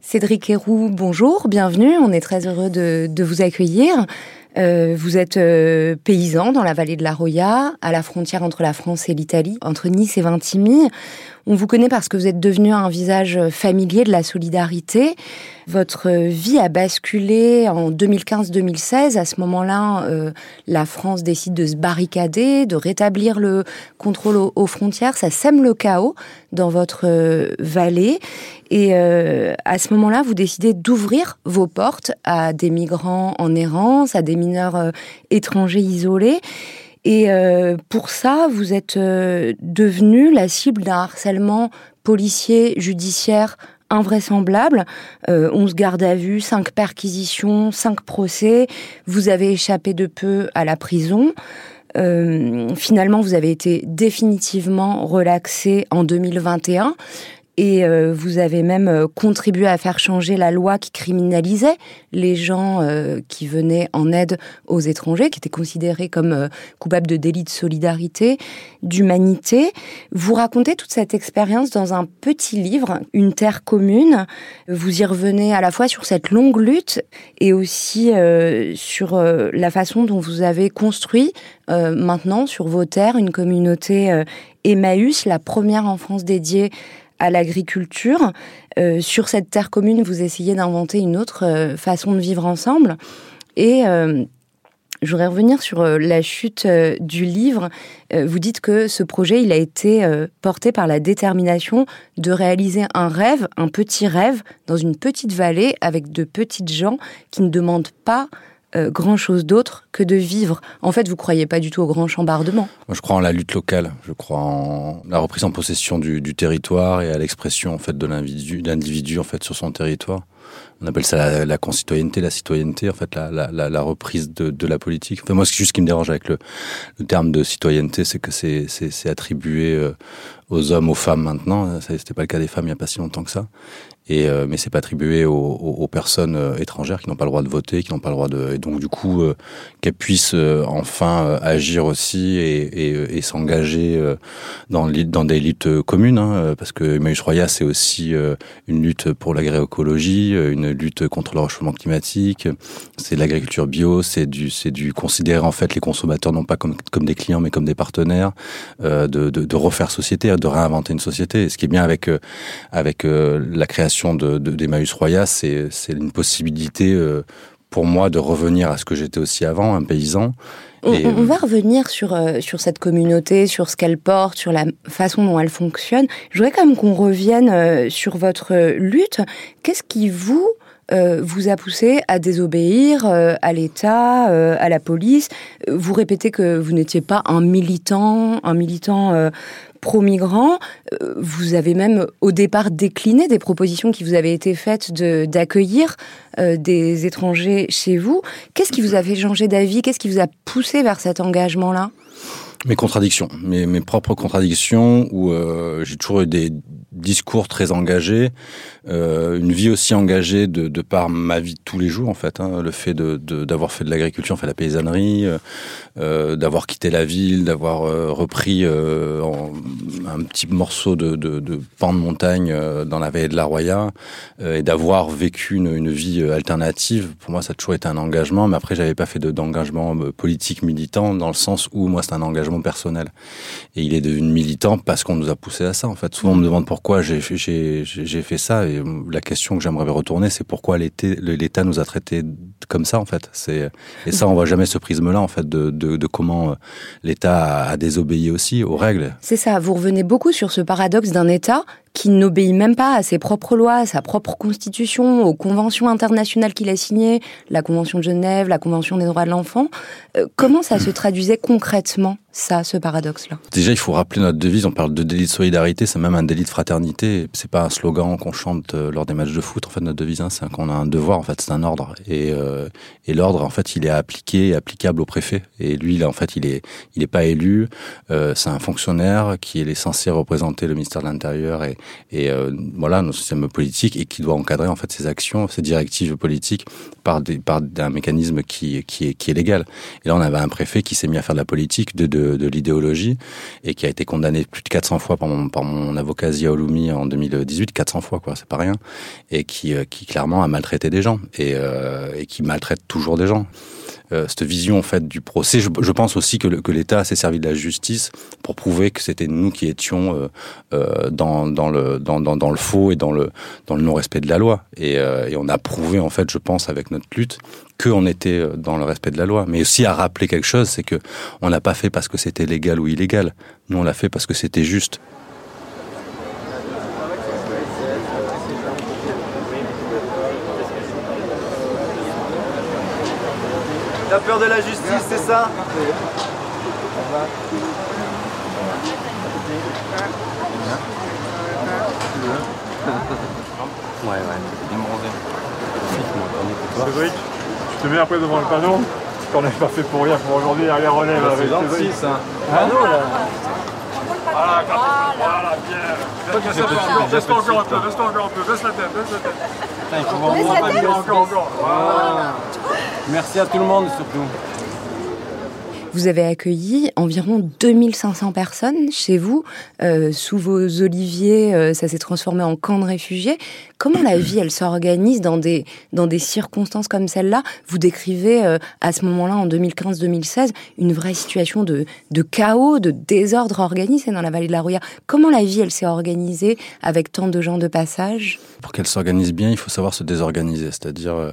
Cédric Héroux, bonjour, bienvenue. On est très heureux de, vous accueillir. Euh, vous êtes euh, paysan dans la vallée de la Roya, à la frontière entre la France et l'Italie, entre Nice et Vintimille. On vous connaît parce que vous êtes devenu un visage familier de la solidarité. Votre vie a basculé en 2015-2016. À ce moment-là, euh, la France décide de se barricader, de rétablir le contrôle aux, frontières. Ça sème le chaos dans votre euh, vallée. Et euh, à ce moment-là, vous décidez d'ouvrir vos portes à des migrants en errance, à des mineurs étrangers isolés. Et euh, pour ça, vous êtes euh, devenu la cible d'un harcèlement policier, judiciaire invraisemblable. Euh, 11 gardes à vue, 5 perquisitions, 5 procès. Vous avez échappé de peu à la prison. Euh, finalement, vous avez été définitivement relaxé en 2021 et euh, vous avez même euh, contribué à faire changer la loi qui criminalisait les gens euh, qui venaient en aide aux étrangers, qui étaient considérés comme coupables de délits de solidarité, d'humanité. Vous racontez toute cette expérience dans un petit livre, Une terre commune. Vous y revenez à la fois sur cette longue lutte et aussi sur la façon dont vous avez construit maintenant sur vos terres une communauté Emmaüs, la première en France dédiée à l'agriculture. Euh, sur cette terre commune, vous essayez d'inventer une autre euh, façon de vivre ensemble. Et euh, je voudrais revenir sur la chute du livre. vous dites que ce projet, il a été porté par la détermination de réaliser un rêve, un petit rêve, dans une petite vallée avec de petites gens qui ne demandent pas euh, grand chose d'autre que de vivre. En fait, vous croyez pas du tout au grand chambardement. Moi, je crois en la lutte locale. Je crois en la reprise en possession du, territoire et à l'expression en fait de l'individu, en fait sur son territoire. On appelle ça la, concitoyenneté, la citoyenneté, en fait, la, reprise de, la politique. Enfin, moi, ce juste qui me dérange avec le, terme de citoyenneté, c'est que c'est attribué euh, aux hommes, aux femmes maintenant. C'était pas le cas des femmes il n'y a pas si longtemps que ça. Et euh, mais c'est pas attribué aux, aux, personnes euh, étrangères qui n'ont pas le droit de voter, qui n'ont pas le droit de et donc du coup euh, qu'elles puissent enfin agir aussi et, et, et s'engager dans dans des luttes communes hein, parce que Emmaüs Roya c'est aussi une lutte pour l'agroécologie, une lutte contre le réchauffement climatique, c'est de l'agriculture bio, c'est du c'est du considérer en fait les consommateurs non pas comme comme des clients mais comme des partenaires, de, de, de refaire société, de réinventer une société. Et ce qui est bien avec avec la création de, d'Emmaüs Roya, c'est, une possibilité euh, pour moi de revenir à ce que j'étais aussi avant, un paysan. On, va revenir sur, euh, sur cette communauté, sur ce qu'elle porte, sur la façon dont elle fonctionne. Je voudrais quand même qu'on revienne euh, sur votre lutte. Qu'est-ce qui vous vous a poussé à désobéir à l'État, à la police. Vous répétez que vous n'étiez pas un militant, un militant pro-migrants. Euh, vous avez même au départ décliné des propositions qui vous avaient été faites d'accueillir euh, des étrangers chez vous. Qu'est-ce qui vous a fait changer d'avis? Qu'est-ce qui vous a poussé vers cet engagement-là? Mes contradictions, mes, mes propres contradictions, où euh, j'ai toujours eu des discours très engagés, euh, une vie aussi engagée de, de, par ma vie de tous les jours en fait. Hein, le fait de d'avoir fait de l'agriculture, fait la paysannerie, euh, euh d'avoir quitté la ville, d'avoir euh, repris euh, un petit morceau de, de, de, pan de montagne dans la vallée de la Roya, et d'avoir vécu une, une, vie alternative. Pour moi, ça a toujours été un engagement. Mais après, j'avais pas fait d'engagement politique militant dans le sens où moi, c'est un engagement personnel. Et il est devenu militant parce qu'on nous a poussé à ça. En fait, souvent on me demande pourquoi j'ai fait ça. Et la question que j'aimerais retourner, c'est pourquoi l'État nous a traités comme ça, en fait. Et ça, on voit jamais ce prisme-là, en fait, de, de, de comment euh, l'État a désobéi aussi aux règles. C'est ça. Vous revenez beaucoup sur ce paradoxe d'un État qui n'obéit même pas à ses propres lois, à sa propre constitution, aux conventions internationales qu'il a signées, la Convention de Genève, la Convention des droits de l'enfant. Euh, comment ça se traduisait concrètement, ça, ce paradoxe-là? Déjà, il faut rappeler notre devise, on parle de délit de solidarité, c'est même un délit de fraternité, c'est pas un slogan qu'on chante euh, lors des matchs de foot, en fait, notre devise, hein, c'est qu'on a un devoir, en fait, c'est un ordre. Et, euh, et l'ordre, en fait, il est appliqué applicable au préfet. Et lui, là, en fait, il est, il est pas élu, c'est un fonctionnaire qui est censé représenter le ministère de l'Intérieur et et voilà nos systèmes politiques et qui doit encadrer en fait ces actions, ces directives politiques par des par un mécanisme qui qui est qui est légal. Et là, on avait un préfet qui s'est mis à faire de la politique, de de, de l'idéologie et qui a été condamné plus de 400 fois par mon par mon avocat Zia Oloumi en 2018, 400 fois quoi, c'est pas rien, et qui qui clairement a maltraité des gens et et qui maltraite toujours des gens. Euh, cette vision en fait du procès. Je, pense aussi que, l'État s'est servi de la justice pour prouver que c'était nous qui étions euh, euh, dans, dans, le, faux et dans le, non-respect de la loi. Et, euh, et, on a prouvé en fait, je pense, avec notre lutte, qu'on était dans le respect de la loi. Mais aussi à rappeler quelque chose, c'est que on n'a pas fait parce que c'était légal ou illégal. Nous, on l'a fait parce que c'était juste. La peur de la justice, c'est ça Ouais, ouais. Cédric, je te mets après devant le panneau. Qu'on n'a pas fait pour rien pour aujourd'hui, allez relève avec gentil, ça. Panneau là Voilà, quand voilà, bien. Baisse-toi encore un peu, baisse-toi encore un peu, baisse la tête, baisse la tête. Putain, il faut vraiment pas dire Encore, encore. Voilà. Merci à tout le monde surtout. Vous avez accueilli environ 2500 personnes chez vous, euh, sous vos oliviers, euh, ça s'est transformé en camp de réfugiés. Comment la vie, elle s'organise dans des, dans des circonstances comme celle-là? Vous décrivez euh, à ce moment-là, en 2015-2016, une vraie situation de, de chaos, de désordre organisé dans la vallée de la Roya. Comment la vie, elle s'est organisée avec tant de gens de passage? Pour qu'elle s'organise bien, il faut savoir se désorganiser, c'est-à-dire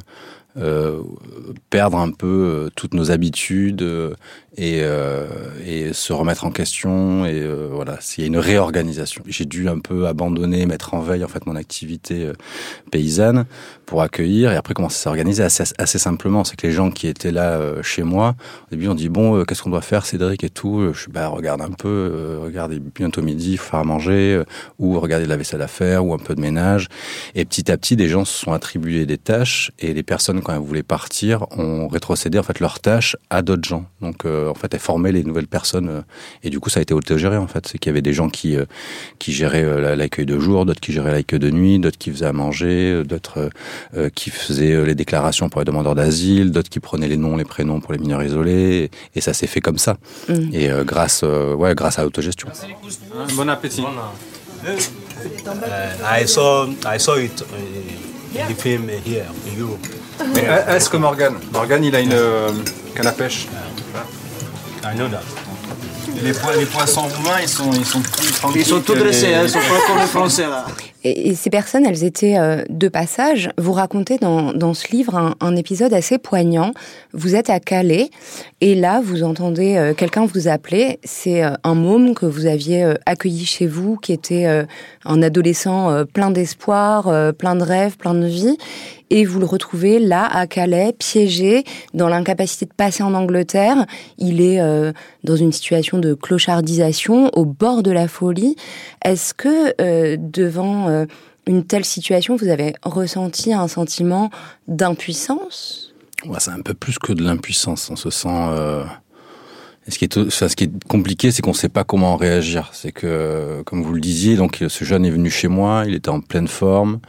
perdre un peu euh, toutes nos habitudes euh, et, euh, et se remettre en question et euh, voilà s'il y a une réorganisation. J'ai dû un peu abandonner mettre en veille en fait mon activité euh, paysanne pour accueillir et après commencer à s'organiser assez, assez simplement. C'est que les gens qui étaient là euh, chez moi au début on dit bon euh, qu'est-ce qu'on doit faire Cédric et tout je suis bah regarde un peu euh, regardez bientôt midi il faut faire à manger euh, ou regardez la vaisselle à faire ou un peu de ménage. Et petit à petit des gens se sont attribués des tâches et les personnes quand elles voulaient partir ont rétrocédé en fait leurs tâches à d'autres gens. Donc euh, en fait elles formaient les nouvelles personnes euh, et du coup ça a été autogéré en fait c'est qu'il y avait des gens qui euh, qui géraient euh, l'accueil de jour d'autres qui géraient l'accueil de nuit d'autres qui faisaient à manger euh, d'autres euh, euh, qui faisaient euh, les déclarations pour les demandeurs d'asile d'autres qui prenaient les noms les prénoms pour les mineurs isolés et, et ça s'est fait comme ça Mm. et euh, grâce euh, ouais grâce à l'autogestion Bon appétit. Uh, I saw I saw it in the film here in Europe. Mais est-ce que Morgan Morgan, il a une euh, canne à pêche? I know that. Les, po- les poissons roumains, ils sont, ils sont plus tranquilles. Ils sont tout dressés, les- hein, ils sont pas comme les Français là. Et, ces personnes, elles étaient euh, de passage. Vous racontez dans, dans ce livre un, épisode assez poignant. Vous êtes à Calais et là, vous entendez euh, quelqu'un vous appeler. C'est euh, un môme que vous aviez accueilli chez vous, qui était un adolescent plein d'espoir, plein de rêves, plein de vie. Et vous le retrouvez là, à Calais, piégé, dans l'incapacité de passer en Angleterre. Il est dans une situation de clochardisation, au bord de la folie. Est-ce que devant euh, une telle situation, vous avez ressenti un sentiment d'impuissance? Ouais, c'est un peu plus que de l'impuissance. On se sent. Euh... Ce qui est, ce qui est compliqué, c'est qu'on ne sait pas comment réagir. C'est que, comme vous le disiez, donc ce jeune est venu chez moi, il était en pleine forme,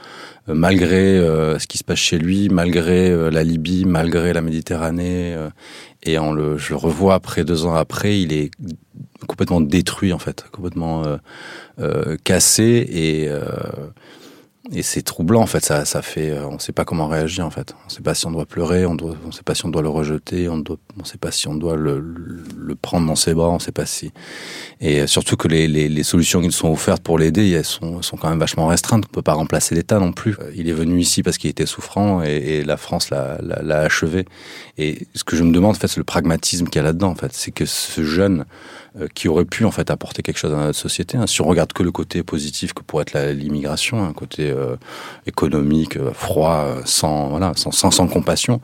euh, malgré ce qui se passe chez lui, malgré la Libye, malgré la Méditerranée, et on le, je le revois après deux ans après, il est complètement détruit en fait, complètement euh, euh, cassé et euh, et c'est troublant en fait. Ça, ça fait, on ne sait pas comment réagir en fait. On ne sait pas si on doit pleurer, on on sait pas si on doit le rejeter, on on sait pas si on doit le, le, prendre dans ses bras, on sait pas si. Et surtout que les, les, les solutions qui nous sont offertes pour l'aider, elles sont, sont quand même vachement restreintes. On peut pas remplacer l'État non plus. Il est venu ici parce qu'il était souffrant et, et la France l'a, achevé. Et ce que je me demande en fait, c'est le pragmatisme qu'il y a là-dedans en fait, c'est que ce jeune qui aurait pu en fait apporter quelque chose à notre société. Hein. Si on regarde que le côté positif que pourrait être l'immigration, un côté euh, économique, euh, froid, euh, sans voilà, sans, sans, sans compassion,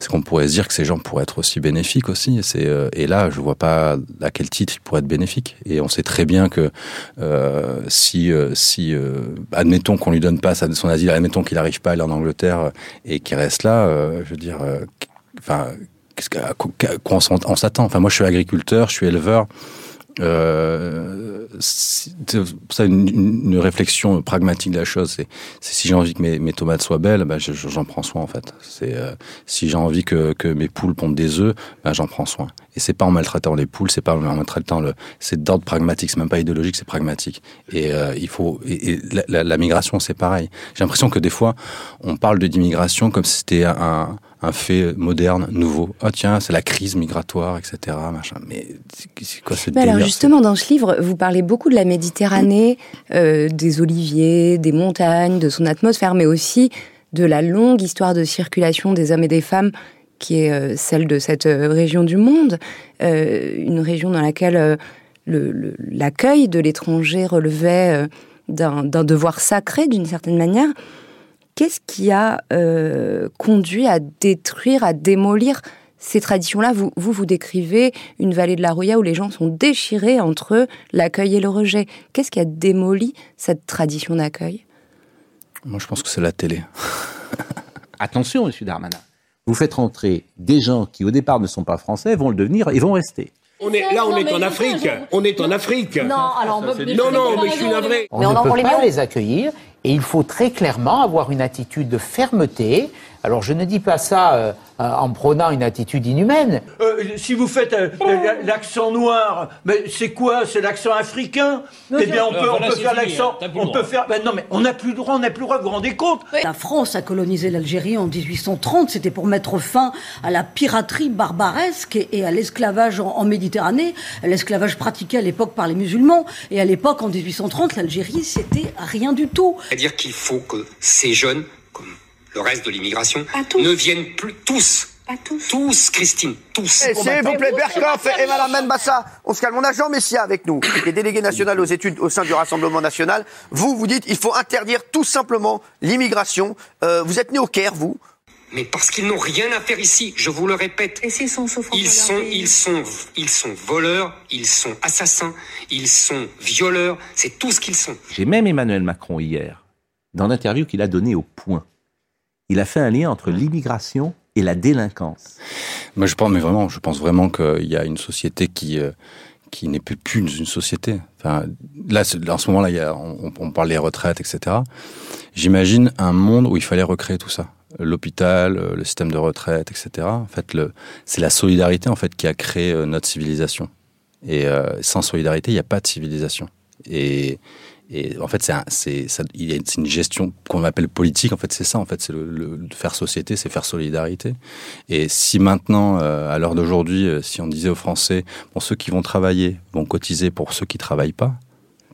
c'est qu'on pourrait se dire que ces gens pourraient être aussi bénéfiques aussi. Et, euh, et là, je vois pas à quel titre ils pourraient être bénéfiques. Et on sait très bien que euh, si euh, si euh, admettons qu'on lui donne pas son asile, admettons qu'il n'arrive pas à aller en Angleterre euh, et qu'il reste là, euh, je veux dire, euh, enfin qu'est-ce qu'à quoi on s'en- on s'attend? Enfin, moi, je suis agriculteur, je suis éleveur. euh, ça une, une, réflexion pragmatique de la chose. C'est si j'ai envie que mes, tomates soient belles, ben j'en prends soin en fait. C'est euh, si j'ai envie que, que, mes poules pondent des œufs, ben j'en prends soin. Et c'est pas en maltraitant les poules, c'est pas en maltraitant le, c'est d'ordre pragmatique, c'est même pas idéologique, c'est pragmatique. Et euh, il faut et, la, la, la, migration c'est pareil. J'ai l'impression que des fois on parle de d'immigration comme si c'était un un fait moderne, nouveau. Ah tiens, c'est la crise migratoire, etc. Machin. Mais c'est quoi ce Mais alors justement, dans ce livre, vous parlez beaucoup de la Méditerranée, euh, des oliviers, des montagnes, de son atmosphère, mais aussi de la longue histoire de circulation des hommes et des femmes qui est euh, celle de cette euh, région du monde, une région dans laquelle l'accueil le, de l'étranger relevait d'un devoir sacré d'une certaine manière. Qu'est-ce qui a euh, conduit à détruire, à démolir ces traditions-là vous, vous, vous décrivez une vallée de la Roya où les gens sont déchirés entre l'accueil et le rejet. Qu'est-ce qui a démoli cette tradition d'accueil Moi, je pense que c'est la télé. Attention, monsieur Darmanin. Vous faites rentrer des gens qui, au départ, ne sont pas français, vont le devenir et vont rester. On est, là, on est en Afrique. On est en Afrique. Non, alors, non, non, mais je suis navré. On ne peut pas les accueillir et il faut très clairement avoir une attitude de fermeté. Alors je ne dis pas ça euh, en prônant une attitude inhumaine. Euh, si vous faites euh, l'accent noir, mais c'est quoi? C'est l'accent africain? Eh bien, on peut, on peut faire l'accent. On peut faire. Ben non, mais on n'a plus le droit. On n'a plus le droit. Vous vous rendez compte? La France a colonisé l'Algérie en 1830. C'était pour mettre fin à la piraterie barbaresque et à l'esclavage en, en Méditerranée. L'esclavage pratiqué à l'époque par les musulmans. Et à l'époque, en 1830, l'Algérie, c'était rien du tout. C'est-à-dire qu'il faut que ces jeunes, comme le reste de l'immigration, ne viennent plus tous. Pas tous. Tous, Christine, tous. Hey, S'il vous plaît, Berkoff et Madame Mbassa, on se calme. On a Jean Messia avec nous, qui est délégué national aux études au sein du Rassemblement national. Vous, vous dites il faut interdire tout simplement l'immigration. Euh, vous êtes né au Caire, vous mais parce qu'ils n'ont rien à faire ici, je vous le répète. Et s'ils sont ils sont, ils sont, ils sont voleurs, ils sont assassins, ils sont violeurs, c'est tout ce qu'ils sont. J'ai même Emmanuel Macron hier, dans l'interview qu'il a donnée au Point, il a fait un lien entre l'immigration et la délinquance. Moi, je pense, mais vraiment, je pense vraiment qu'il y a une société qui euh, qui n'est plus, plus une société. Enfin, là, en ce moment-là, on, parle des retraites, etc. J'imagine un monde où il fallait recréer tout ça l'hôpital, le système de retraite, etc. En fait, c'est la solidarité en fait qui a créé euh, notre civilisation. Et euh, sans solidarité, il n'y a pas de civilisation. Et, et en fait, c'est une gestion qu'on appelle politique. En fait, c'est ça. En fait, c'est le, faire société, c'est faire solidarité. Et si maintenant, euh, à l'heure d'aujourd'hui, euh, si on disait aux Français, bon, ceux qui vont travailler vont cotiser pour ceux qui travaillent pas,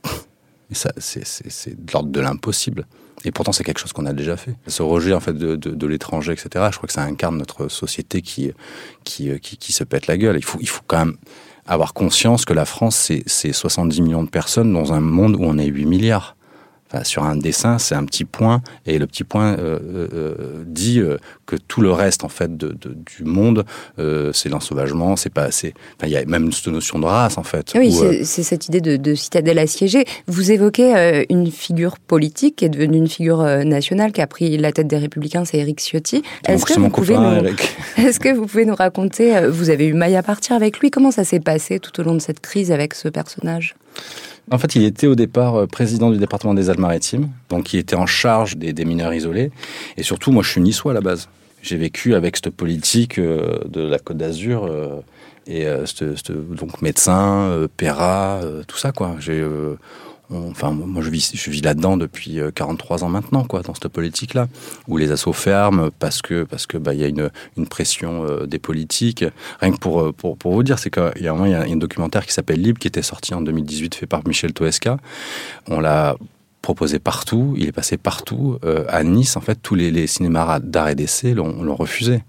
c'est de l'ordre de l'impossible. Et pourtant, c'est quelque chose qu'on a déjà fait. Ce rejet en fait de, l'étranger, etc. Je crois que ça incarne notre société qui, qui, qui, qui se pète la gueule. Il faut, il faut quand même avoir conscience que la France, c'est 70 millions de personnes dans un monde où on est 8 milliards. Enfin, sur un dessin, c'est un petit point, et le petit point euh, euh, dit euh, que tout le reste en fait de, de, du monde, c'est l'ensauvagement, c'est pas assez. Enfin, il y a même cette notion de race en fait. Oui, c'est cette idée de, de, citadelle assiégée. Vous évoquez une figure politique qui est devenue une figure nationale qui a pris la tête des Républicains, c'est Éric Ciotti. Est-ce que, vous pouvez nous... Est-ce que vous pouvez nous raconter Vous avez eu maille à partir avec lui. Comment ça s'est passé tout au long de cette crise avec ce personnage? En fait, il était au départ euh, président du département des Alpes-Maritimes, donc il était en charge des, mineurs isolés. Et surtout, moi, je suis niçois à la base. J'ai vécu avec cette politique euh, de la Côte d'Azur euh, et donc médecin, Péra, tout ça quoi. J'ai enfin moi je vis je vis là-dedans depuis 43 ans maintenant quoi dans cette politique là où les assauts ferment parce que parce que bah il y a une une pression euh, des politiques. Rien que pour pour pour vous dire c'est qu'il y a un il y a un documentaire qui s'appelle Libre qui était sorti en 2018 fait par Michel Toesca. On l'a proposé partout. Il est passé partout euh, à Nice en fait tous les, les cinémas d'art et d'essai l'ont refusé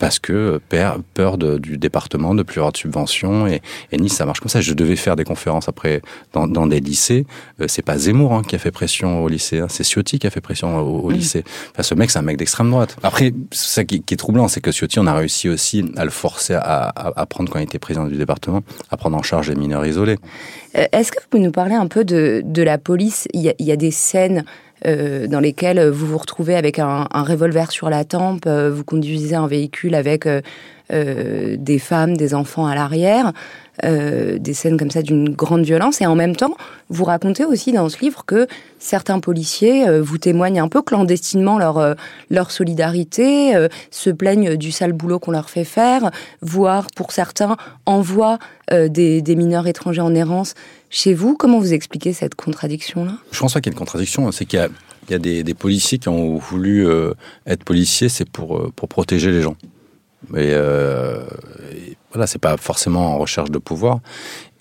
parce que peur, de, du département de plus avoir de subventions et, et, Nice ça marche comme ça. Je devais faire des conférences après dans, dans des lycées. Euh, c'est pas Zemmour hein, qui a fait pression au lycée hein, c'est Ciotti qui a fait pression au, au mmh. lycée. Enfin, ce mec c'est un mec d'extrême droite. Après ça qui, qui est troublant c'est que Ciotti on a réussi aussi à le forcer à, à, à prendre quand il était président du département à prendre en charge les mineurs isolés. Euh, est-ce que vous pouvez nous parler un peu de, de la police? Il y, a, il y a des scènes euh, dans lesquels vous vous retrouvez avec un, un revolver sur la tempe, euh, vous conduisez un véhicule avec euh, euh, des femmes, des enfants à l'arrière. Euh, des scènes comme ça d'une grande violence. Et en même temps, vous racontez aussi dans ce livre que certains policiers euh, vous témoignent un peu clandestinement leur, euh, leur solidarité, se plaignent du sale boulot qu'on leur fait faire, voire pour certains envoient des, des mineurs étrangers en errance chez vous. Comment vous expliquez cette contradiction-là? Je pense pas qu'il y ait une contradiction, c'est qu'il y a a des, policiers qui ont voulu être policiers, c'est pour, pour protéger les gens. Voilà, c'est pas forcément en recherche de pouvoir.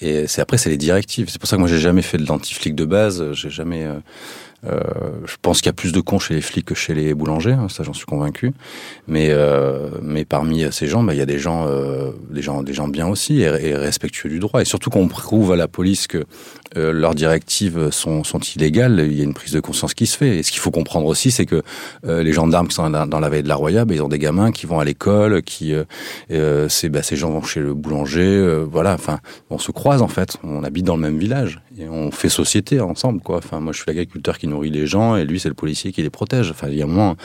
Et c'est après, c'est les directives. C'est pour ça que moi, j'ai jamais fait de l'anti-flic de base. J'ai jamais. Euh, euh, je pense qu'il y a plus de cons chez les flics que chez les boulangers, hein, ça j'en suis convaincu. Mais euh, mais parmi ces gens, bah, il y a des gens, euh, des gens, des gens bien aussi et, et, respectueux du droit. Et surtout qu'on prouve à la police que euh, leurs directives sont, sont illégales, il y a une prise de conscience qui se fait. Et ce qu'il faut comprendre aussi, c'est que euh, les gendarmes qui sont dans, la veille de la Roya, bah, ils ont des gamins qui vont à l'école, qui euh, c'est bah, ces gens vont chez le boulanger, voilà. Enfin, on se croise en fait, on habite dans le même village et on fait société ensemble, quoi. Enfin, moi, je suis l'agriculteur qui nourrit les gens et lui, c'est le policier qui les protège. Enfin, il y a moins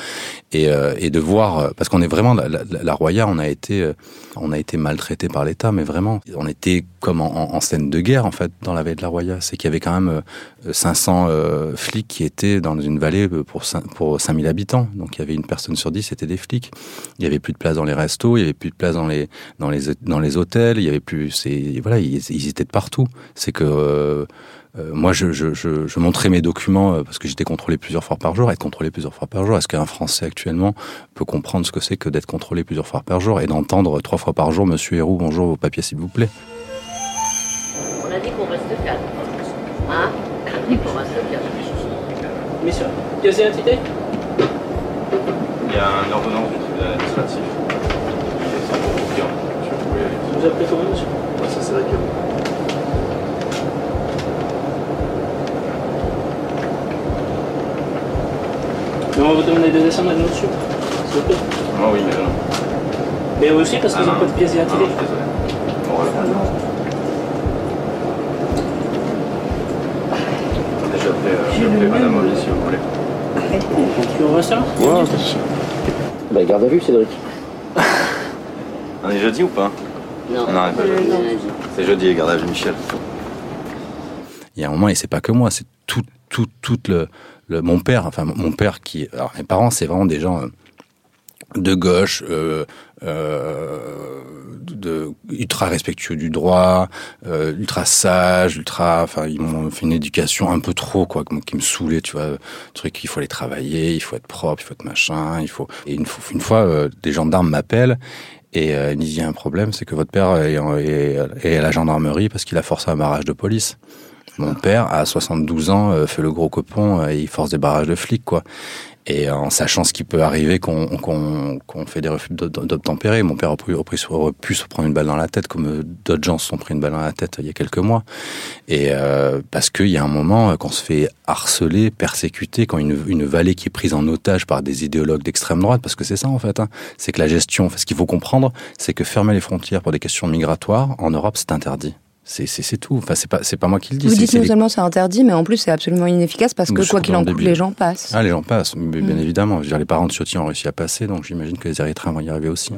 et, et de voir parce qu'on est vraiment la, Roya, on a été on a été maltraité par l'État, mais vraiment, on était comme en, en, scène de guerre en fait dans la veille de la Roya c'est qu'il y avait quand même 500 euh, flics qui étaient dans une vallée pour, 5, pour 5000 habitants. Donc il y avait une personne sur 10, c'était des flics. Il y avait plus de place dans les restos, il y avait plus de place dans les, hôtels, il y avait plus, voilà, ils, étaient de partout. C'est que, euh, moi, je, je, montrais mes documents parce que j'étais contrôlé plusieurs fois par jour. Être contrôlé plusieurs fois par jour, est-ce qu'un Français actuellement peut comprendre ce que c'est que d'être contrôlé plusieurs fois par jour et d'entendre trois fois par jour Monsieur Héroux, bonjour, vos papiers s'il vous plaît? Mission. Pièce d'identité Il y a un ordonnance administratif. Vous appelez comment, monsieur? Ouais, ça c'est Riquet. Mais on va vous demander de descendre avec nous dessus. S'il vous plaît. Ah oui, mais non. Mais eux aussi, parce qu'ils ah, n'ont pas de pièce d'identité. Ah, désolé. Bon, voilà. Euh, Madame si vous voulez. Tu rester là Ouais, Bah, garde à vue, Cédric. On est jeudi ou pas Non. Non, pas jeudi. C'est jeudi, garde à vue, Michel. Il y a un moment, et c'est pas que moi, c'est tout, tout, tout le, le, mon père, enfin mon père qui, alors mes parents, c'est vraiment des gens de gauche, euh, euh, de, ultra respectueux du droit, euh, ultra sage, ultra, enfin ils m'ont fait une éducation un peu trop quoi, qui me saoulait, tu vois, truc il faut aller travailler, il faut être propre, il faut être machin, il faut. Et une, une fois, euh, des gendarmes m'appellent et euh, ils disent il y a un problème, c'est que votre père est, est, est à la gendarmerie parce qu'il a forcé un barrage de police. Mon père, à 72 ans, euh, fait le gros copon et il force des barrages de flics, quoi. Et en sachant ce qui peut arriver qu'on fait des refus d'obtempérer. Mon père aurait pu, aurait pu se prendre une balle dans la tête, comme d'autres gens se sont pris une balle dans la tête il y a quelques mois. Et euh, parce qu'il y a un moment, qu'on se fait harceler, persécuter, quand une, une vallée qui est prise en otage par des idéologues d'extrême droite, parce que c'est ça en fait, hein, c'est que la gestion, ce qu'il faut comprendre, c'est que fermer les frontières pour des questions migratoires, en Europe, c'est interdit. C'est tout. Enfin, c'est pas, c'est pas moi qui le dis. Vous dites non seulement c'est interdit, mais en plus c'est absolument inefficace parce que quoi qu'il en coûte, les gens passent. Ah, les gens passent, mais bien mm. évidemment. Je veux dire, les parents de Ciotti ont réussi à passer, donc j'imagine que les Érythréens vont y arriver aussi.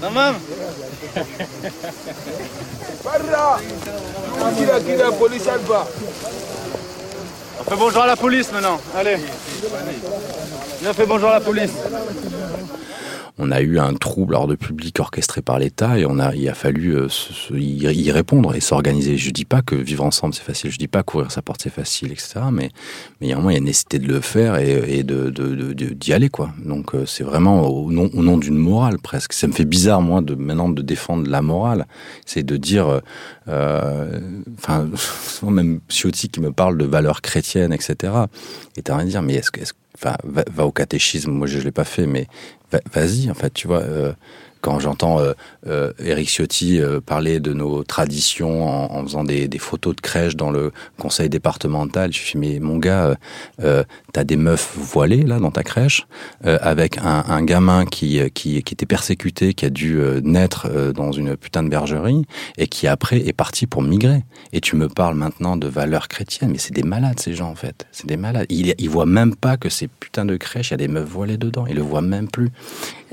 Tamam. Barra Kira, kira, police Alba. On fait bonjour à la police maintenant. Allez. on fait bonjour à la police on a eu un trouble hors de public orchestré par l'État et on a, il a fallu euh, y, répondre et s'organiser. Je dis pas que vivre ensemble c'est facile, je dis pas courir sa porte c'est facile, etc. Mais, mais il y a il a nécessité de le faire et, de, d'y aller, quoi. Donc euh, c'est vraiment au nom, d'une morale presque. Ça me fait bizarre, moi, de maintenant de défendre la morale. C'est de dire, euh, enfin, même Ciotti qui me parle de valeurs chrétiennes, etc. Et t'as rien à dire, mais est-ce que, Enfin, va, va, au catéchisme, moi je ne l'ai pas fait, mais vas-y, en fait, tu vois. Euh, quand j'entends euh, euh, Eric Ciotti euh, parler de nos traditions en, faisant des, photos de crèche dans le conseil départemental, je suis mais mon gars, euh, t'as des meufs voilées là dans ta crèche avec un, gamin qui, qui qui était persécuté, qui a dû naître dans une putain de bergerie et qui après est parti pour migrer. Et tu me parles maintenant de valeurs chrétiennes, mais c'est des malades ces gens en fait, c'est des malades. Ils, ils voient même pas que ces putains de crèches, il y a des meufs voilées dedans, ils le voient même plus.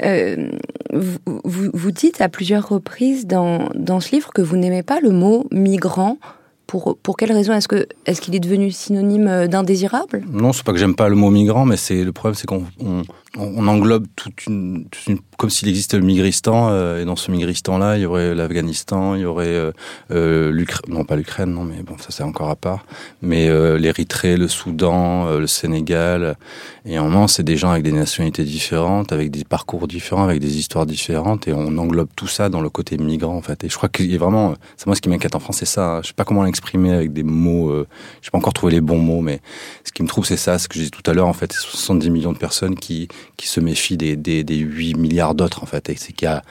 Euh, vous, dites à plusieurs reprises dans, dans ce livre que vous n'aimez pas le mot migrant. Pour, pour quelle raison Est-ce que est-ce qu'il est devenu synonyme d'indésirable? Non, c'est pas que j'aime pas le mot migrant, mais le problème, c'est qu'on on, englobe toute une, toute une comme s'il existait le Migristan, euh, et dans ce Migristan-là, il y aurait l'Afghanistan, il y aurait euh, euh l'Ukraine, non pas l'Ukraine, non, mais bon, ça c'est encore à part, mais euh, l'Érythrée, le Soudan, euh, le Sénégal, et en moment, c'est des gens avec des nationalités différentes, avec des parcours différents, avec des histoires différentes, et on englobe tout ça dans le côté migrant, en fait. Et je crois qu'il a vraiment, c'est moi ce qui m'inquiète en France, c'est ça. Hein. Je sais pas comment l'exprimer avec des mots, je pas encore trouvé les bons mots, mais ce qui me trouve, c'est ça, ce que j'ai dit tout à l'heure, en fait, 70 millions de personnes qui, qui se méfient des, des, des 8 milliards d'autres en fait. Et c'est qu'il y a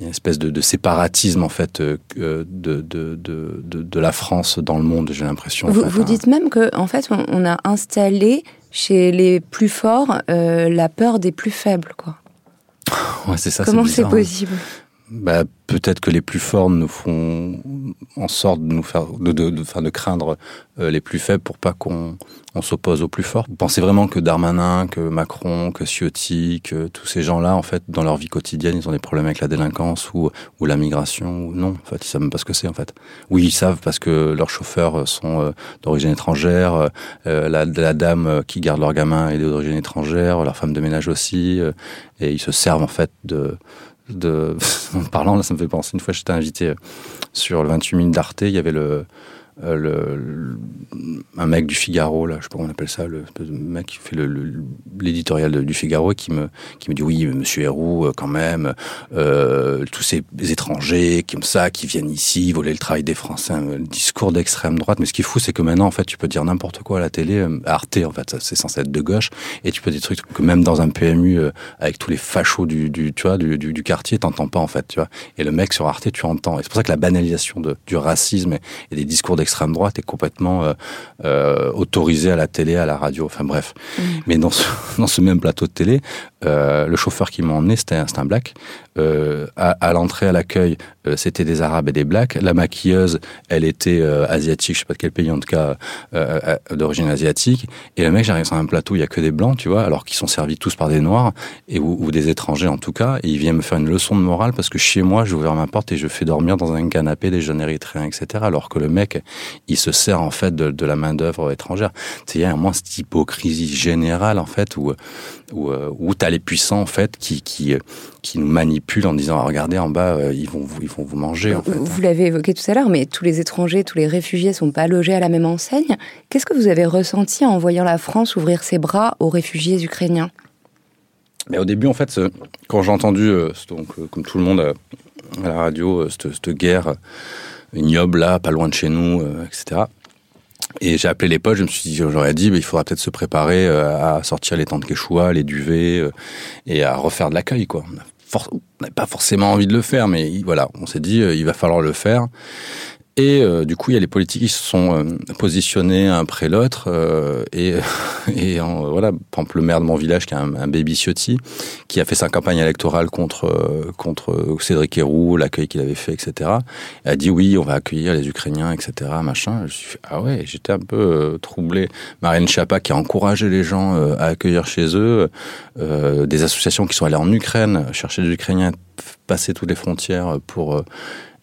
une espèce de, de, séparatisme en fait euh, de, de, de, de, la France dans le monde, j'ai l'impression. Vous, en fait, vous hein. dites même que en fait on, on a installé chez les plus forts euh, la peur des plus faibles, quoi. Ouais, c'est ça. Comment c'est hein. Bah, peut-être que les plus forts nous font en sorte de nous faire de, de, de, de craindre euh, les plus faibles pour pas qu'on on s'oppose aux plus forts. Pensez vraiment que Darmanin, que Macron, que Ciotti, que tous ces gens-là, en fait, dans leur vie quotidienne, ils ont des problèmes avec la délinquance ou, ou la migration ou non En fait, ils savent même pas ce que c'est, en fait. Oui, ils savent parce que leurs chauffeurs sont euh, d'origine étrangère, euh, la, la, dame qui garde leur gamin est d'origine étrangère, leur femme de ménage aussi, euh, et ils se servent en fait de de en parlant là ça me fait penser une fois j'étais invité sur le 28 minutes d'Arte il y avait le euh, un mec du Figaro là je sais pas comment on appelle ça le, mec qui fait l'éditorial du Figaro qui me qui me dit oui monsieur Héroux quand même euh, tous ces étrangers comme ça qui viennent ici voler le travail des Français le discours d'extrême droite. Mais ce qui est fou c'est que maintenant en fait tu peux dire n'importe quoi à la télé Arte en fait c'est censé être de gauche et tu peux des trucs que même dans un PMU euh, avec tous les fachos du, du tu vois du, du, quartier t'entends pas en fait tu vois. Et le mec sur Arte tu entends. Et c'est pour ça que la banalisation de, du racisme et, et des discours d'extrême droite est complètement euh, euh, autorisé à la télé, à la radio, enfin bref. Mmh. Mais dans ce, dans ce même plateau de télé, euh, le chauffeur qui m'a emmené, c'était un, un black. Euh, à, à l'entrée, à l'accueil, euh, c'était des arabes et des blacks. La maquilleuse, elle était euh, asiatique, je sais pas de quel pays, en tout cas euh, d'origine asiatique. Et le mec, j'arrive sur un plateau, il y a que des blancs, tu vois, alors qu'ils sont servis tous par des noirs et ou, ou, des étrangers en tout cas. Et il vient me faire une leçon de morale parce que chez moi, j'ai ouvert ma porte et je fais dormir dans un canapé des jeunes érythréens, etc. Alors que le mec, il se sert en fait de, de la main d'œuvre étrangère. Tu il y a moins cette hypocrisie générale en fait où où, où tu as les puissants en fait qui qui qui nous manipulent en disant ah, regardez en bas euh, ils vont vous ils vont vous manger en fait. Vous l'avez évoqué tout à l'heure mais tous les étrangers tous les réfugiés sont pas logés à la même enseigne. Qu'est-ce que vous avez ressenti en voyant la France ouvrir ses bras aux réfugiés ukrainiens? Mais au début en fait quand j'ai entendu euh, donc euh, comme tout le monde à la radio cette, cette guerre ignoble là pas loin de chez nous etc. Et j'ai appelé les potes, je me suis dit, j'aurais dit, bah, il faudra peut-être se préparer euh, à sortir les tentes Quechua, les duvets, euh, et à refaire de l'accueil, quoi. On n'avait pas forcément envie de le faire, mais voilà, on s'est dit, euh, il va falloir le faire. Et euh, du coup, il y a les politiques qui se sont euh, positionnés un après l'autre. Euh, et voilà, par exemple, le maire de mon village, qui est un, un baby Ciotti, qui a fait sa campagne électorale contre contre Cédric Héroux, l'accueil qu'il avait fait, etc. a dit oui, on va accueillir les Ukrainiens, etc. Machin. Je suis ah ouais, j'étais un peu euh, troublé. Marine Chapa qui a encouragé les gens euh, à accueillir chez eux, euh, des associations qui sont allées en Ukraine chercher des Ukrainiens, passer toutes les frontières pour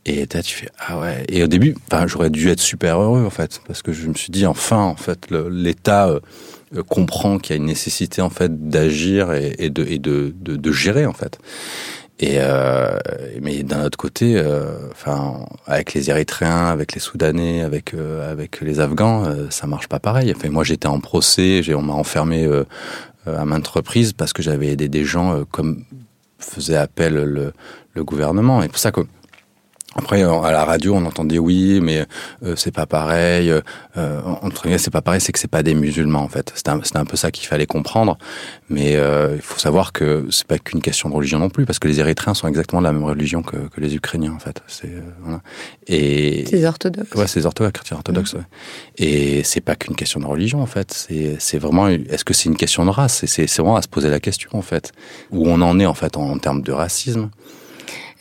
et là, tu fais ah ouais. Et au début, enfin, j'aurais dû être super heureux en fait, parce que je me suis dit enfin, en fait, l'État euh, comprend qu'il y a une nécessité en fait d'agir et, de, et de, de, gérer en fait. Et euh, mais d'un autre côté, euh, enfin, avec les Érythréens, avec les Soudanais, avec euh, avec les Afghans, euh, ça marche pas pareil. Enfin, moi, j'étais en procès, on m'a enfermé euh, à maintes reprises parce que j'avais aidé des gens comme faisait appel le, le gouvernement. Et pour ça que Après, à la radio, on entendait oui, mais euh, c'est pas pareil. Euh, entre guillemets, c'est pas pareil, c'est que c'est pas des musulmans en fait. C'était un, un, peu ça qu'il fallait comprendre. Mais euh, il faut savoir que c'est pas qu'une question de religion non plus, parce que les Érythréens sont exactement de la même religion que, que les Ukrainiens en fait. C'est euh, voilà. et c'est orthodoxes. Ouais, c'est orthodoxes, chrétiens orthodoxes. Mmh. Ouais. Et c'est pas qu'une question de religion en fait. C'est c'est vraiment. Est-ce que c'est une question de race? C'est c'est vraiment à se poser la question en fait. Où on en est en fait en, en termes de racisme.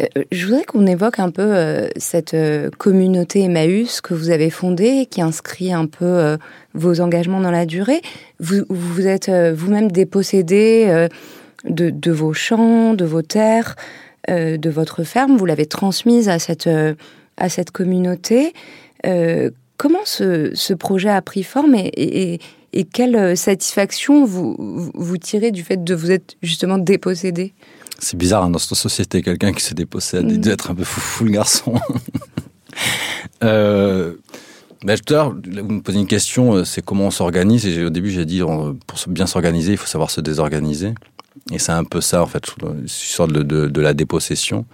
Euh, je voudrais qu'on évoque un peu euh, cette euh, communauté Emmaüs que vous avez fondée, qui inscrit un peu vos engagements dans la durée. Vous, vous êtes vous-même dépossédé de, vos champs, de vos terres, de votre ferme. Vous l'avez transmise à cette, à cette communauté. comment ce, projet a pris forme et, et, et quelle satisfaction vous, vous tirez du fait de vous être justement dépossédé c'est bizarre hein, dans notre société, quelqu'un qui se dépossède, il doit être un peu fou, le garçon. euh, ben, tout à l'heure, vous me posez une question, euh, c'est comment on s'organise. Et au début, j'ai dit, pour bien s'organiser, il faut savoir se désorganiser. Et c'est un peu ça, en fait, l'histoire de, de, de la dépossession.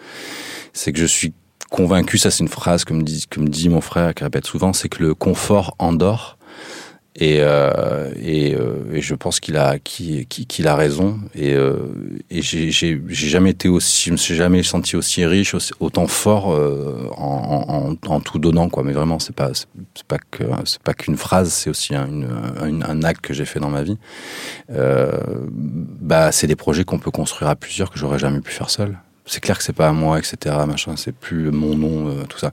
C'est que je suis convaincu, ça c'est une phrase que me dit, que me dit mon frère, qui répète souvent, c'est que le confort endort. Et, euh, et, euh, et, je pense qu'il a, qu'il, qu'il a raison. Et, euh, et j'ai, jamais été aussi, je me suis jamais senti aussi riche, autant fort euh, en, en, en, tout donnant, quoi. Mais vraiment, c'est pas, c'est, pas que, c'est pas qu'une phrase, c'est aussi un, une, un, acte que j'ai fait dans ma vie. Euh, bah, c'est des projets qu'on peut construire à plusieurs que j'aurais jamais pu faire seul c'est clair que c'est pas à moi, etc. Machin, c'est plus mon nom, euh, tout ça.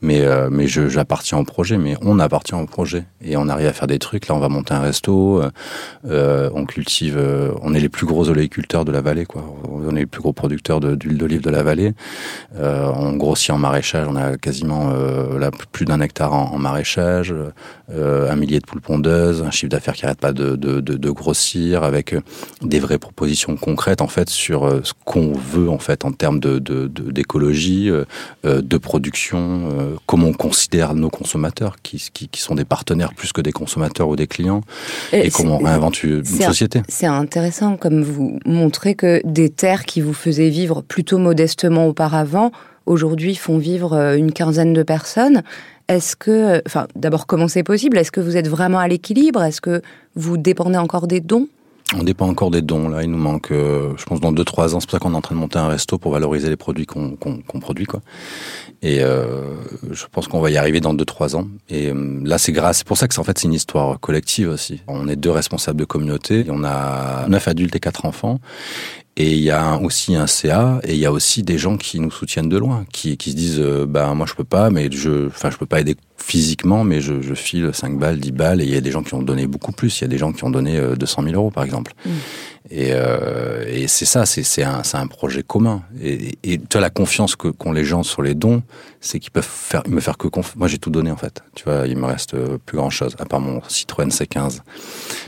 Mais euh, mais je j'appartiens au projet, mais on appartient au projet et on arrive à faire des trucs. Là, on va monter un resto, euh, euh on cultive, euh, on est les plus gros oléiculteurs de la vallée, quoi. On est les plus gros producteurs d'huile d'olive de la vallée. on grossit en maraîchage, on a quasiment là plus d'un hectare en, maraîchage, un millier de poules pondeuses, un chiffre d'affaires qui arrête pas de, de, de, de grossir, avec des vraies propositions concrètes en fait sur ce qu'on veut en fait en termes d'écologie, de, de, de, production, euh, comment on considère nos consommateurs, qui, qui, qui, sont des partenaires plus que des consommateurs ou des clients, et, et comment on réinvente une société. C'est intéressant, comme vous montrez que des terres qui vous faisaient vivre plutôt modestement auparavant, aujourd'hui font vivre euh, une quinzaine de personnes. Est-ce que, enfin, d'abord, comment c'est possible? Est-ce que vous êtes vraiment à l'équilibre? Est-ce que vous dépendez encore des dons? On dépend encore des dons. Là, il nous manque, euh, je pense, dans 2-3 ans. C'est pour ça qu'on est en train de monter un resto pour valoriser les produits qu'on qu produit, quoi. Et euh, je pense qu'on va y arriver dans 2-3 ans. Et euh, là, c'est grâce. C'est pour ça que c'est en fait c'est une histoire collective aussi. On est deux responsables de communauté. On a neuf adultes et quatre enfants. Et il y a aussi un CA et il y a aussi des gens qui nous soutiennent de loin, qui, qui se disent euh, bah moi je peux pas, mais je, enfin je peux pas aider physiquement, mais je, je file 5 balles, 10 balles. Et il y a des gens qui ont donné beaucoup plus. Il y a des gens qui ont donné 200 000 euros par exemple. Mmh. Et, euh, et c'est ça, c'est un, un projet commun. Et, et tu as la confiance que qu'ont les gens sur les dons, c'est qu'ils peuvent faire, me faire que confiance. Moi j'ai tout donné en fait. Tu vois, il me reste plus grand chose à part mon Citroën C15.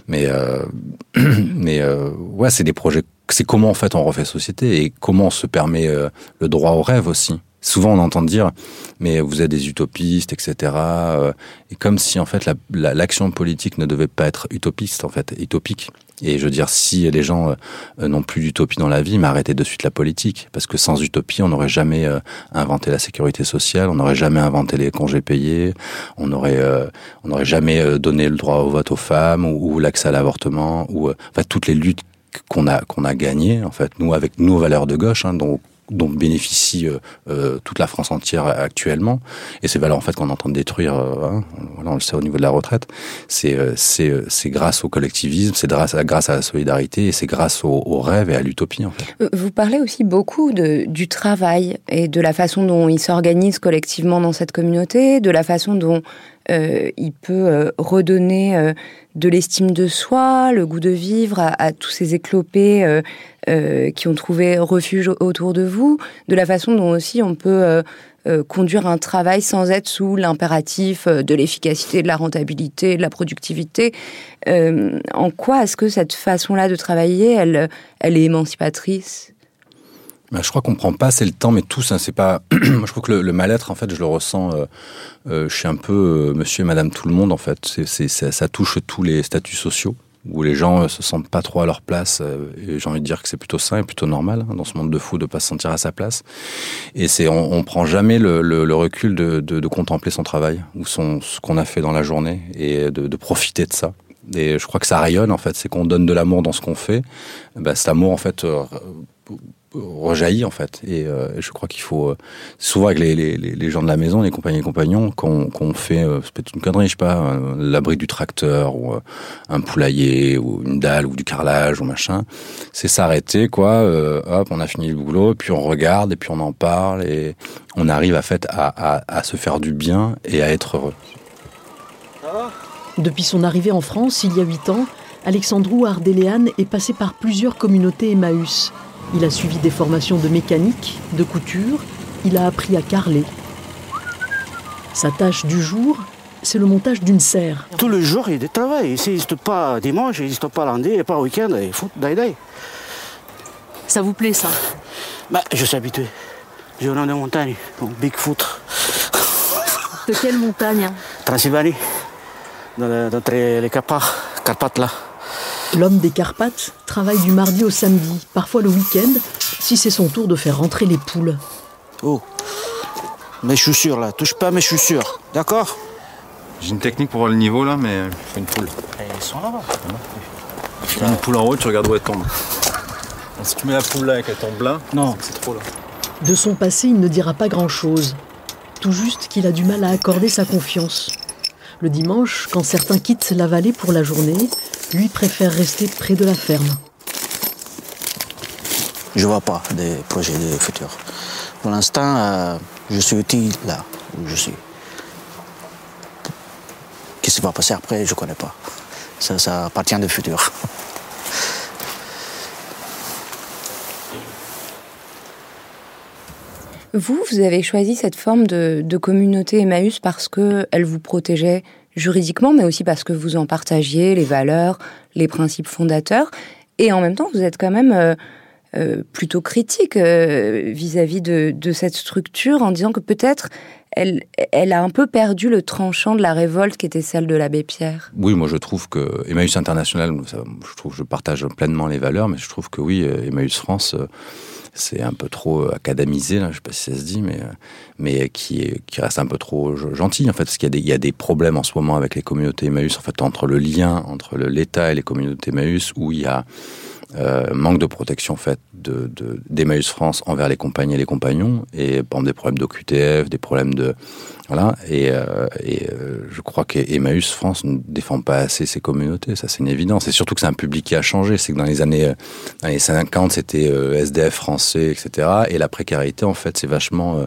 Mais euh, mais euh, ouais, c'est des projets c'est comment en fait on refait société et comment on se permet euh, le droit au rêve aussi. Souvent on entend dire mais vous êtes des utopistes etc. Euh, et comme si en fait l'action la, politique ne devait pas être utopiste en fait utopique. Et je veux dire si les gens euh, n'ont plus d'utopie dans la vie, mais arrêtez de suite la politique parce que sans utopie on n'aurait jamais euh, inventé la sécurité sociale, on n'aurait jamais inventé les congés payés, on n'aurait euh, on n'aurait jamais donné le droit au vote aux femmes ou, ou l'accès à l'avortement ou enfin toutes les luttes qu'on a qu'on a gagné en fait nous avec nos valeurs de gauche hein, dont dont bénéficie euh, euh, toute la France entière actuellement et ces valeurs en fait qu'on est en train de détruire euh, hein, on le sait au niveau de la retraite c'est c'est c'est grâce au collectivisme c'est grâce à grâce à la solidarité et c'est grâce au, au rêve et à l'utopie en fait. Vous parlez aussi beaucoup de du travail et de la façon dont il s'organise collectivement dans cette communauté de la façon dont euh, il peut euh, redonner euh, de l'estime de soi, le goût de vivre à, à tous ces éclopés euh, qui ont trouvé refuge autour de vous, de la façon dont aussi on peut conduire un travail sans être sous l'impératif de l'efficacité, de la rentabilité, de la productivité. en quoi est-ce que cette façon-là de travailler, elle, elle est émancipatrice? Bah, je crois qu'on prend pas assez le temps, mais tous, hein, c'est pas. Moi, je crois que le, mal-être, en fait, je le ressens. Euh, euh, suis un peu euh, Monsieur et Madame tout le monde, en fait. C'est, ça, ça touche tous les statuts sociaux où les gens euh, se sentent pas trop à leur place. euh, et j'ai envie de dire que c'est plutôt sain et plutôt normal hein, dans ce monde de fou de pas se sentir à sa place. Et c'est on, on prend jamais le, le, le recul de, de, de contempler son travail ou son ce qu'on a fait dans la journée et de, de profiter de ça. Et je crois que ça rayonne en fait, c'est qu'on donne de l'amour dans ce qu'on fait. Bah, cet amour en fait rejaillit en fait. Et euh, je crois qu'il faut euh, souvent avec les, gens de la maison, les compagnies et compagnons, qu'on qu'on fait euh, c'est peut-être une connerie, je sais pas, euh, l'abri du tracteur ou un poulailler ou une dalle ou du carrelage ou machin. C'est s'arrêter quoi. hop, on a fini le boulot, puis on regarde et puis on en parle et on arrive à fait à, à, se faire du bien et à être heureux. Depuis son arrivée en France, il y a huit ans, Alexandrou Ardéléane est passé par plusieurs communautés Emmaüs. Il a suivi des formations de mécanique, de couture, il a appris à carreler. Sa tâche du jour, c'est le montage d'une serre. Tous les jours, il y a du travail. Ici, il n'existe pas dimanche, il n'existe pas lundi, et pas week-end, il faut d'ailleurs. Ça vous plaît ça? Bah, je suis habitué. Je viens de montagne, donc Bigfoot, De quelle montagne? Transylvanie, dans le- les Carpates, Carpates là. L'homme des Carpates travaille du mardi au samedi, parfois le week-end, si c'est son tour de faire rentrer les poules. Oh, mes chaussures là, touche pas à mes chaussures, d'accord? J'ai une technique pour voir le niveau là, mais je fais une poule. Ils sont là-bas. Tu mets une poule en haut, tu regardes où elle tombe. Si tu mets la poule là et qu'elle tombe là, non, c'est trop là. De son passé, il ne dira pas grand-chose. Tout juste qu'il a du mal à accorder sa confiance. Le dimanche, quand certains quittent la vallée pour la journée, lui préfère rester près de la ferme. Je vois pas des projets de futur. Pour l'instant, euh, je suis utile là où je suis. Qu'est-ce qui va passer après, je connais pas. Ça, ça appartient du futur. Vous, vous avez choisi cette forme de, de communauté Emmaüs parce que elle vous protégeait juridiquement, mais aussi parce que vous en partagiez les valeurs, les principes fondateurs. Et en même temps, vous êtes quand même euh, euh, plutôt critique euh, vis-à-vis de, cette structure en disant que peut-être elle, elle a un peu perdu le tranchant de la révolte qui était celle de l'abbé Pierre. Oui, moi je trouve que Emmaüs International, je trouve, je partage pleinement les valeurs, mais je trouve que oui, Emmaüs France, c'est un peu trop euh, académisé, là, je sais pas si ça se dit, mais, euh, mais qui, est, qui reste un peu trop ge- gentil, en fait, parce qu'il y, y a des problèmes en ce moment avec les communautés Emmaüs, en fait, entre le lien entre l'État et les communautés Emmaüs, où il y a euh, manque de protection en fait de, de d'Emmaüs France envers les compagnies et les compagnons et par exemple des problèmes d'OQTF, des problèmes de voilà et, euh, et euh, je crois qu'Emmaüs France ne défend pas assez ces communautés, ça c'est une évidence. Et surtout que c'est un public qui a changé, c'est que dans les années euh, dans les 50 c'était euh, SDF français etc. Et la précarité en fait c'est vachement euh,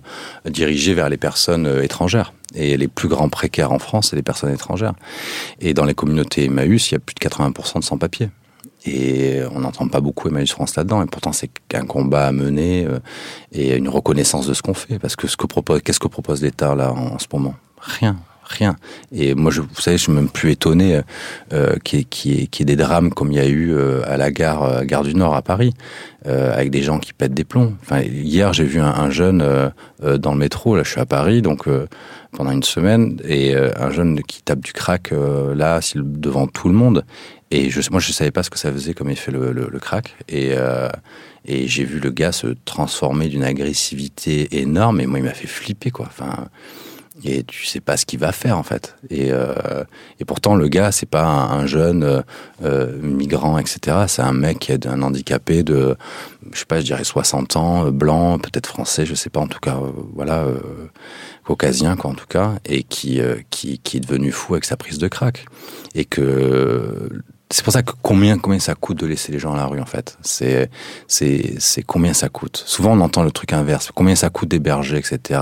dirigé vers les personnes euh, étrangères. Et les plus grands précaires en France, c'est les personnes étrangères. Et dans les communautés Emmaüs, il y a plus de 80% de sans-papiers. Et on n'entend pas beaucoup Emmaüs France là-dedans. Et pourtant, c'est qu'un combat à mener euh, et une reconnaissance de ce qu'on fait. Parce que ce que propose, qu'est-ce que propose l'État là en ce moment? Rien. Rien. Et moi, vous savez, je suis même plus étonné euh, qu'il y, ait- qu'il y qu'il y ait des drames comme il y a eu euh, à la gare, euh, gare du Nord à Paris, euh, avec des gens qui pètent des plombs. Enfin, hier, j'ai vu un, un jeune euh, euh, dans le métro. Là, je suis à Paris, donc euh, pendant une semaine, et euh, un jeune qui tape du crack euh, là, devant tout le monde. Et je, moi, je savais pas ce que ça faisait comme effet le, le, le crack. Et, euh, et j'ai vu le gars se transformer d'une agressivité énorme. Et moi, il m'a fait flipper, quoi. Enfin, et tu sais pas ce qu'il va faire en fait. Et, euh, et pourtant le gars c'est pas un, un jeune euh, euh, migrant etc. C'est un mec qui est un handicapé de je sais pas je dirais 60 ans euh, blanc peut-être français je sais pas en tout cas euh, voilà euh, caucasien quoi en tout cas et qui qui qui est devenu fou avec sa prise de crack et que c'est pour ça que combien combien ça coûte de laisser les gens à la rue en fait. C'est c'est c'est combien ça coûte. Souvent on entend le truc inverse. Combien ça coûte d'héberger etc.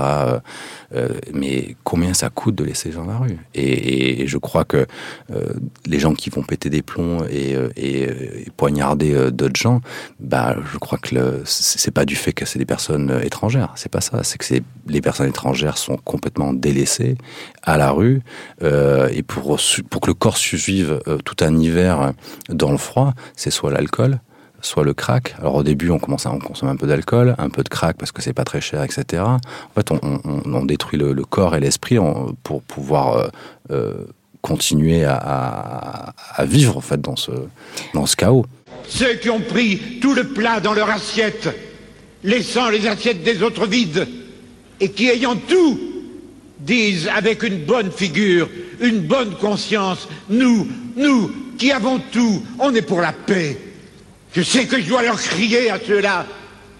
Euh, euh, mais combien ça coûte de laisser les gens à la rue? Et, et je crois que euh, les gens qui vont péter des plombs et, euh, et, et poignarder euh, d'autres gens, bah je crois que c'est pas du fait que c'est des personnes euh, étrangères. C'est pas ça. C'est que les personnes étrangères sont complètement délaissées à la rue euh, et pour pour que le corps survive euh, tout un hiver dans le froid, c'est soit l'alcool, soit le crack. Alors au début, on commence à on consomme un peu d'alcool, un peu de crack parce que c'est pas très cher, etc. En fait, on, détruit le, corps et l'esprit pour pouvoir euh, euh, continuer à, à, à, vivre en fait dans ce dans ce chaos. Ceux qui ont pris tout le plat dans leur assiette, laissant les assiettes des autres vides, et qui ayant tout disent avec une bonne figure, une bonne conscience, nous, nous qui avons tout, on est pour la paix. Je sais que je dois leur crier à ceux-là,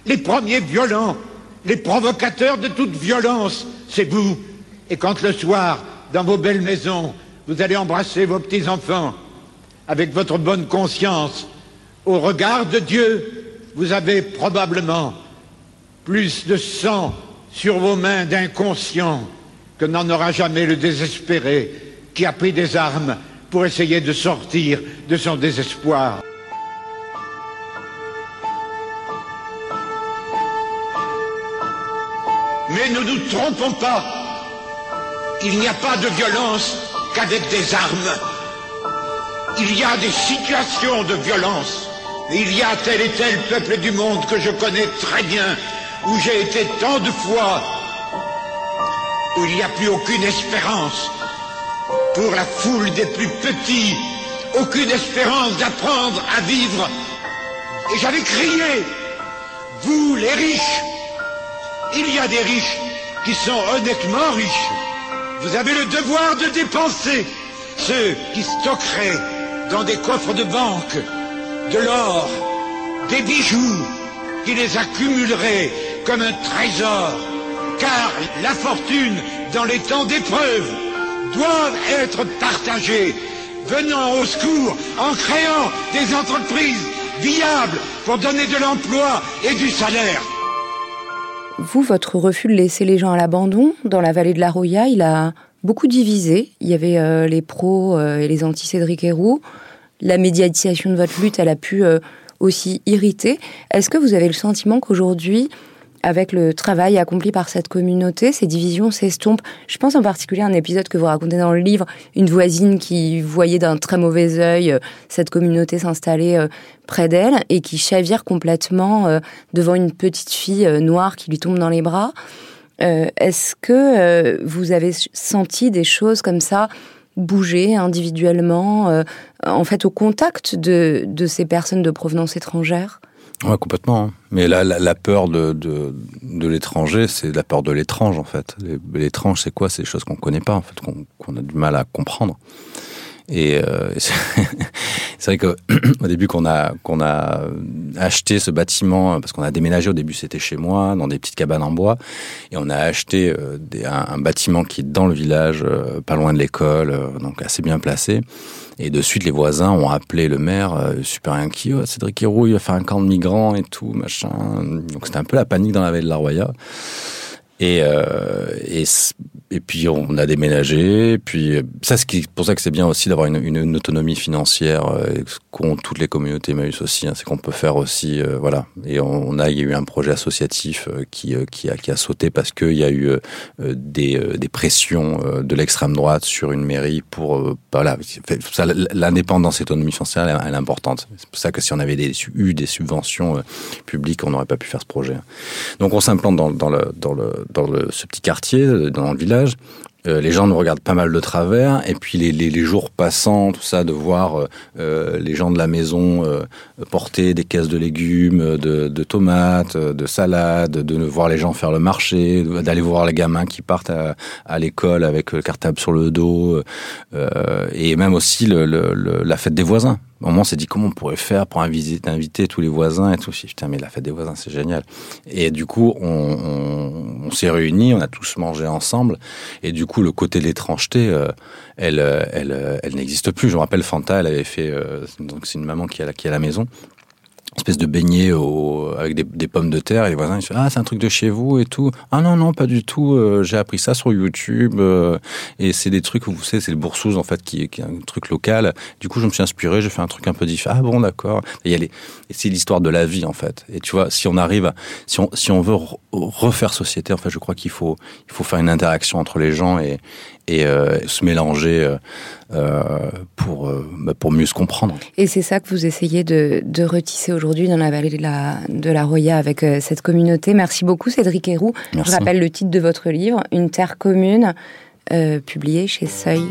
les premiers violents, les provocateurs de toute violence, c'est vous. Et quand le soir, dans vos belles maisons, vous allez embrasser vos petits-enfants, avec votre bonne conscience, au regard de Dieu, vous avez probablement plus de sang sur vos mains d'inconscients que n'en aura jamais le désespéré qui a pris des armes pour essayer de sortir de son désespoir. Mais ne nous trompons pas, il n'y a pas de violence qu'avec des armes. Il y a des situations de violence. Il y a tel et tel peuple du monde que je connais très bien, où j'ai été tant de fois, où il n'y a plus aucune espérance pour la foule des plus petits, aucune espérance d'apprendre à vivre. Et j'avais crié, vous les riches, il y a des riches qui sont honnêtement riches. Vous avez le devoir de dépenser ceux qui stockeraient dans des coffres de banque de l'or, des bijoux, qui les accumuleraient comme un trésor. Car la fortune, dans les temps d'épreuve, doit être partagée, venant au secours en créant des entreprises viables pour donner de l'emploi et du salaire. Vous, votre refus de laisser les gens à l'abandon dans la vallée de la Roya, il a beaucoup divisé. Il y avait euh, les pros euh, et les anti-Cédric Héroux. La médiatisation de votre lutte, elle a pu euh, aussi irriter. Est-ce que vous avez le sentiment qu'aujourd'hui, avec le travail accompli par cette communauté, ces divisions s'estompent. Je pense en particulier à un épisode que vous racontez dans le livre, une voisine qui voyait d'un très mauvais œil cette communauté s'installer près d'elle et qui chavire complètement devant une petite fille noire qui lui tombe dans les bras. Est-ce que vous avez senti des choses comme ça bouger individuellement, en fait, au contact de ces personnes de provenance étrangère? Ouais, complètement. Hein. Mais la, la peur de, de, de l'étranger, c'est la peur de l'étrange, en fait. L'étrange, c'est quoi? C'est des choses qu'on connaît pas, en fait, qu'on a du mal à comprendre. Et euh, c'est vrai que au début qu'on a qu'on a acheté ce bâtiment parce qu'on a déménagé au début c'était chez moi dans des petites cabanes en bois et on a acheté euh, des, un, bâtiment qui est dans le village euh, pas loin de l'école euh, donc assez bien placé. Et de suite les voisins ont appelé le maire euh, super inquiet. Oh, Cédric Héroux il va faire un camp de migrants et tout machin. Donc c'était un peu la panique dans la vallée de la Roya. Et, euh, et, et, puis on a déménagé. Puis ça, c'est pour ça que c'est bien aussi d'avoir une, une, une, autonomie financière euh, qu'ont toutes les communautés Emmaüs aussi. Hein, c'est qu'on peut faire aussi, euh, voilà. Et on, on, a, il y a eu un projet associatif euh, qui euh, qui a qui a sauté parce qu'il y a eu euh, des des pressions de l'extrême droite sur une mairie pour voilà. L'indépendance et l'autonomie financière elle, est importante. C'est pour ça que si on avait eu des subventions publiques, on n'aurait pas pu faire ce projet. Donc on s'implante dans, dans le dans le dans le, ce petit quartier, dans le village, euh, les gens nous regardent pas mal de travers, et puis les, jours passants, tout ça, de voir euh, les gens de la maison euh, porter des caisses de légumes, de, tomates, de salades, de voir les gens faire le marché, d'aller voir les gamins qui partent à, l'école avec le cartable sur le dos, euh, et même aussi la fête des voisins. Au moment, on s'est dit comment on pourrait faire pour inviter, inviter tous les voisins et tout. Putain, mais la fête des voisins, c'est génial. Et du coup, on, s'est réunis, on a tous mangé ensemble. Et du coup, le côté de l'étrangeté, euh, elle, elle, elle n'existe plus. Je me rappelle, Fanta, elle avait fait. Euh, donc, c'est une maman qui est, qui est à la maison espèce de beignet au, avec des, des, pommes de terre et les voisins ils disent ah c'est un truc de chez vous et tout. Ah non non pas du tout euh, j'ai appris ça sur YouTube euh, et c'est des trucs vous savez c'est le boursouz en fait qui, qui est un truc local. Du coup je me suis inspiré j'ai fait un truc un peu différent ah bon d'accord. Il y a les c'est l'histoire de la vie en fait et tu vois si on arrive à, si on si on veut refaire société en fait je crois qu'il faut il faut faire une interaction entre les gens et et euh, se mélanger euh, pour, euh, pour mieux se comprendre. Et c'est ça que vous essayez de, de retisser aujourd'hui dans la vallée de la, de la Roya avec euh, cette communauté. Merci beaucoup Cédric Héroux. Merci. Je rappelle le titre de votre livre, Une terre commune, euh, publié chez Seuil.